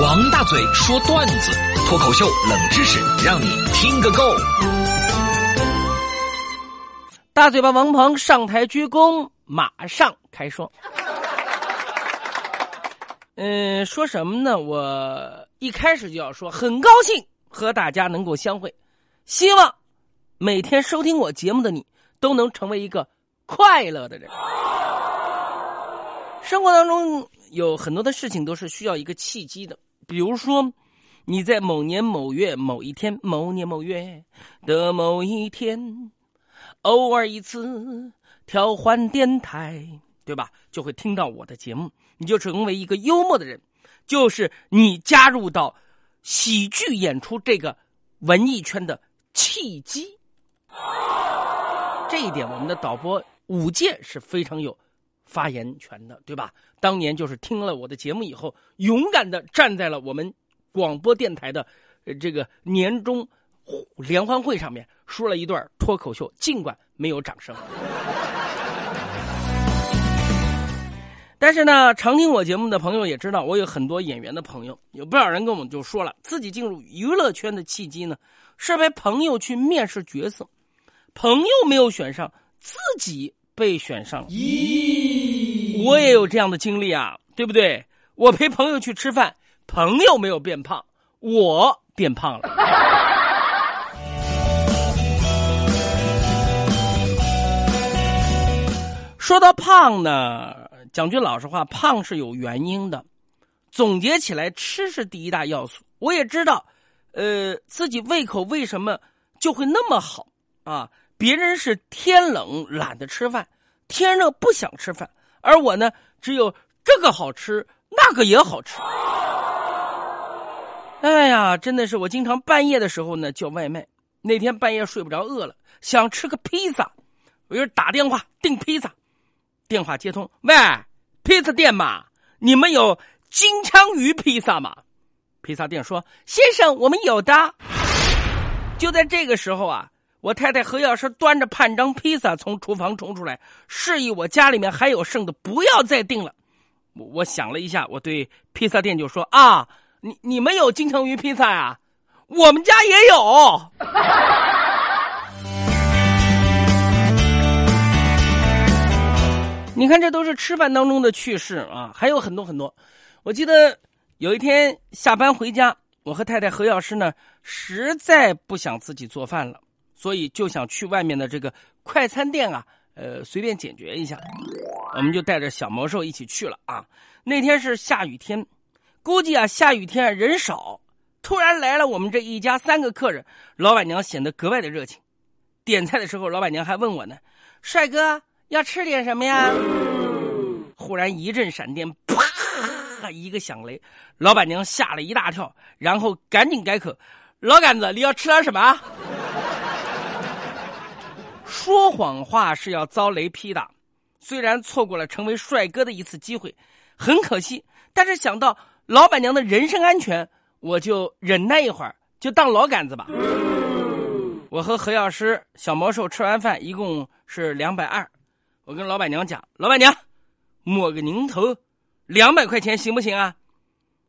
王大嘴说段子，脱口秀冷知识，让你听个够。大嘴巴王鹏上台鞠躬，马上开说。嗯，说什么呢？我一开始就要说，很高兴和大家能够相会，希望每天收听我节目的你都能成为一个快乐的人。生活当中有很多的事情都是需要一个契机的，比如说你在某年某月某一天、某年某月的某一天，偶尔一次调换电台，对吧？就会听到我的节目，你就成为一个幽默的人，就是你加入到喜剧演出这个文艺圈的契机。这一点，我们的导播五届是非常有。发言权的，对吧？当年就是听了我的节目以后，勇敢的站在了我们广播电台的这个年终联欢会上面，说了一段脱口秀，尽管没有掌声。但是呢，常听我节目的朋友也知道，我有很多演员的朋友，有不少人跟我们就说了，自己进入娱乐圈的契机呢，是陪朋友去面试角色，朋友没有选上，自己。被选上了，咦，我也有这样的经历啊，对不对？我陪朋友去吃饭，朋友没有变胖，我变胖了。说到胖呢，讲句老实话，胖是有原因的。总结起来，吃是第一大要素。我也知道，呃，自己胃口为什么就会那么好啊？别人是天冷懒得吃饭，天热不想吃饭，而我呢，只有这个好吃，那个也好吃。哎呀，真的是我经常半夜的时候呢叫外卖。那天半夜睡不着，饿了，想吃个披萨，我就打电话订披萨。电话接通，喂，披萨店吗？你们有金枪鱼披萨吗？披萨店说，先生，我们有的。就在这个时候啊。我太太何药师端着半张披萨从厨房冲出来，示意我家里面还有剩的，不要再订了。我我想了一下，我对披萨店就说：“啊，你你们有金枪鱼披萨呀？我们家也有。你看，这都是吃饭当中的趣事啊，还有很多很多。我记得有一天下班回家，我和太太何药师呢，实在不想自己做饭了。所以就想去外面的这个快餐店啊，呃，随便解决一下。我们就带着小魔兽一起去了啊。那天是下雨天，估计啊下雨天人少。突然来了我们这一家三个客人，老板娘显得格外的热情。点菜的时候，老板娘还问我呢：“帅哥要吃点什么呀？”忽然一阵闪电，啪一个响雷，老板娘吓了一大跳，然后赶紧改口：“老杆子，你要吃点什么？”说谎话是要遭雷劈的，虽然错过了成为帅哥的一次机会，很可惜。但是想到老板娘的人身安全，我就忍耐一会儿，就当老杆子吧。我和何药师、小魔兽吃完饭，一共是两百二。我跟老板娘讲：“老板娘，抹个零头，两百块钱行不行啊？”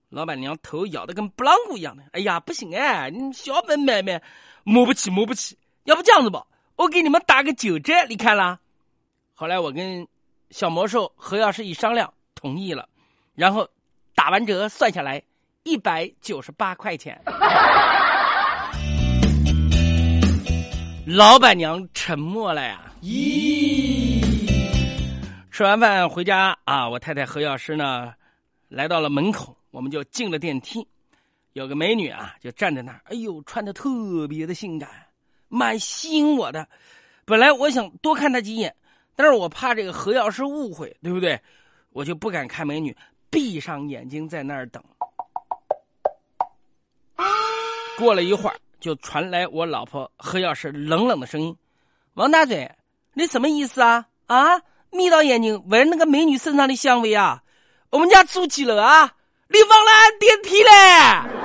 老板娘头摇的跟布朗古一样的。哎呀，不行哎，你小本买卖，抹不起，抹不起。要不这样子吧。我给你们打个九折，你看啦。后来我跟小魔兽何药师一商量，同意了，然后打完折算下来一百九十八块钱。老板娘沉默了呀。咦？吃完饭回家啊，我太太何药师呢，来到了门口，我们就进了电梯，有个美女啊，就站在那儿，哎呦，穿的特别的性感。蛮吸引我的，本来我想多看他几眼，但是我怕这个何药师误会，对不对？我就不敢看美女，闭上眼睛在那儿等。过了一会儿，就传来我老婆何药师冷冷的声音：“王大嘴，你什么意思啊？啊，眯到眼睛闻那个美女身上的香味啊？我们家住几楼啊？你忘了按电梯嘞？”